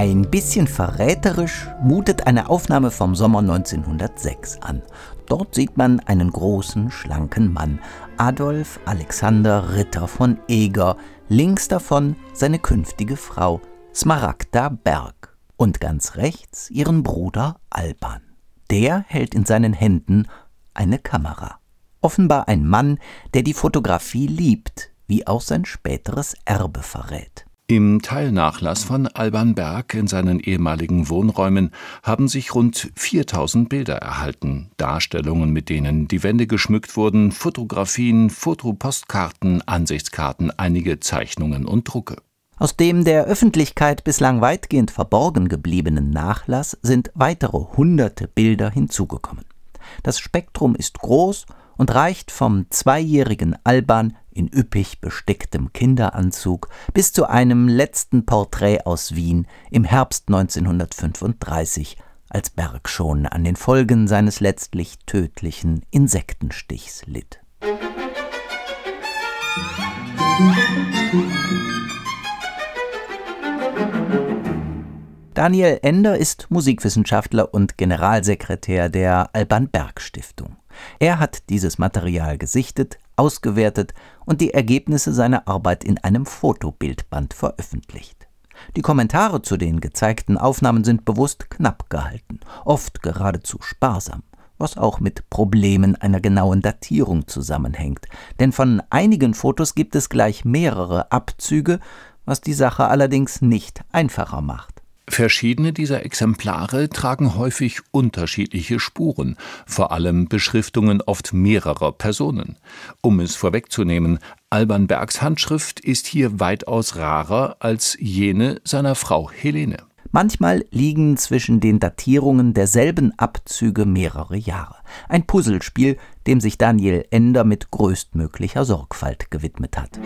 Ein bisschen verräterisch mutet eine Aufnahme vom Sommer 1906 an. Dort sieht man einen großen, schlanken Mann, Adolf Alexander Ritter von Eger, links davon seine künftige Frau, Smaragda Berg, und ganz rechts ihren Bruder Alban. Der hält in seinen Händen eine Kamera. Offenbar ein Mann, der die Fotografie liebt, wie auch sein späteres Erbe verrät. Im Teilnachlass von Alban Berg in seinen ehemaligen Wohnräumen haben sich rund 4000 Bilder erhalten, Darstellungen, mit denen die Wände geschmückt wurden, Fotografien, Fotopostkarten, Ansichtskarten, einige Zeichnungen und Drucke. Aus dem der Öffentlichkeit bislang weitgehend verborgen gebliebenen Nachlass sind weitere hunderte Bilder hinzugekommen. Das Spektrum ist groß und reicht vom zweijährigen Alban in üppig besticktem Kinderanzug bis zu einem letzten Porträt aus Wien im Herbst 1935, als Berg schon an den Folgen seines letztlich tödlichen Insektenstichs litt. Daniel Ender ist Musikwissenschaftler und Generalsekretär der Alban Berg Stiftung. Er hat dieses Material gesichtet, ausgewertet und die Ergebnisse seiner Arbeit in einem Fotobildband veröffentlicht. Die Kommentare zu den gezeigten Aufnahmen sind bewusst knapp gehalten, oft geradezu sparsam, was auch mit Problemen einer genauen Datierung zusammenhängt, denn von einigen Fotos gibt es gleich mehrere Abzüge, was die Sache allerdings nicht einfacher macht. Verschiedene dieser Exemplare tragen häufig unterschiedliche Spuren, vor allem Beschriftungen oft mehrerer Personen. Um es vorwegzunehmen, Alban Bergs Handschrift ist hier weitaus rarer als jene seiner Frau Helene. Manchmal liegen zwischen den Datierungen derselben Abzüge mehrere Jahre. Ein Puzzlespiel, dem sich Daniel Ender mit größtmöglicher Sorgfalt gewidmet hat.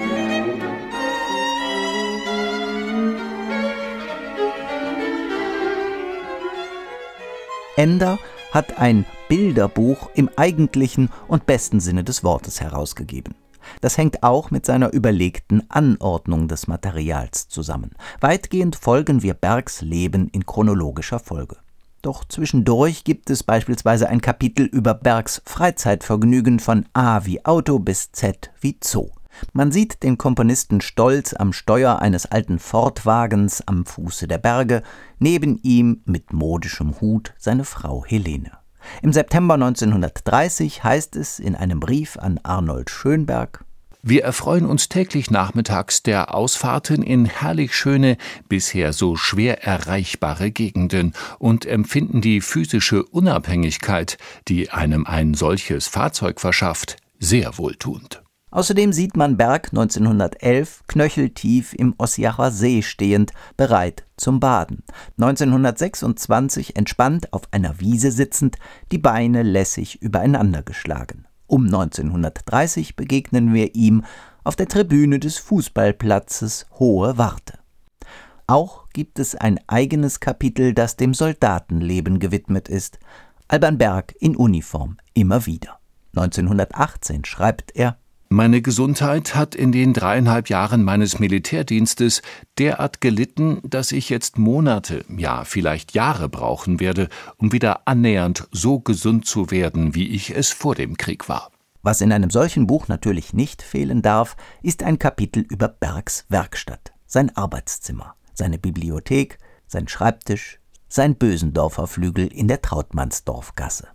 Ender hat ein Bilderbuch im eigentlichen und besten Sinne des Wortes herausgegeben. Das hängt auch mit seiner überlegten Anordnung des Materials zusammen. Weitgehend folgen wir Bergs Leben in chronologischer Folge. Doch zwischendurch gibt es beispielsweise ein Kapitel über Bergs Freizeitvergnügen von A wie Auto bis Z wie Zoo. Man sieht den Komponisten stolz am Steuer eines alten Fordwagens am Fuße der Berge, neben ihm mit modischem Hut seine Frau Helene. Im September 1930 heißt es in einem Brief an Arnold Schönberg wir erfreuen uns täglich nachmittags der Ausfahrten in herrlich schöne, bisher so schwer erreichbare Gegenden und empfinden die physische Unabhängigkeit, die einem ein solches Fahrzeug verschafft, sehr wohltuend. Außerdem sieht man Berg 1911 knöcheltief im Ossiacher See stehend, bereit zum Baden. 1926 entspannt auf einer Wiese sitzend, die Beine lässig übereinander geschlagen. Um 1930 begegnen wir ihm auf der Tribüne des Fußballplatzes Hohe Warte. Auch gibt es ein eigenes Kapitel, das dem Soldatenleben gewidmet ist. Alban Berg in Uniform immer wieder. 1918 schreibt er meine Gesundheit hat in den dreieinhalb Jahren meines Militärdienstes derart gelitten, dass ich jetzt Monate, ja vielleicht Jahre brauchen werde, um wieder annähernd so gesund zu werden, wie ich es vor dem Krieg war. Was in einem solchen Buch natürlich nicht fehlen darf, ist ein Kapitel über Bergs Werkstatt, sein Arbeitszimmer, seine Bibliothek, sein Schreibtisch, sein Bösendorfer Flügel in der Trautmannsdorfgasse.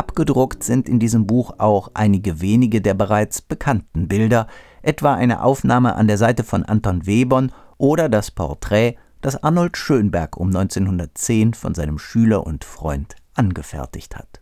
Abgedruckt sind in diesem Buch auch einige wenige der bereits bekannten Bilder, etwa eine Aufnahme an der Seite von Anton Webern oder das Porträt, das Arnold Schönberg um 1910 von seinem Schüler und Freund angefertigt hat.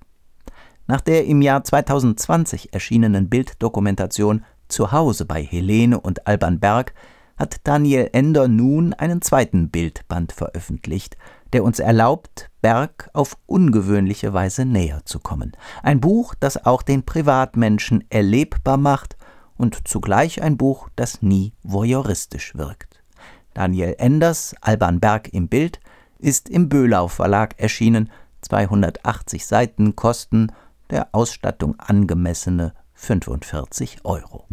Nach der im Jahr 2020 erschienenen Bilddokumentation Zuhause bei Helene und Alban Berg hat Daniel Ender nun einen zweiten Bildband veröffentlicht, der uns erlaubt, Berg auf ungewöhnliche Weise näher zu kommen. Ein Buch, das auch den Privatmenschen erlebbar macht und zugleich ein Buch, das nie voyeuristisch wirkt. Daniel Enders Alban Berg im Bild ist im Böhlau Verlag erschienen, 280 Seiten kosten der Ausstattung angemessene 45 Euro.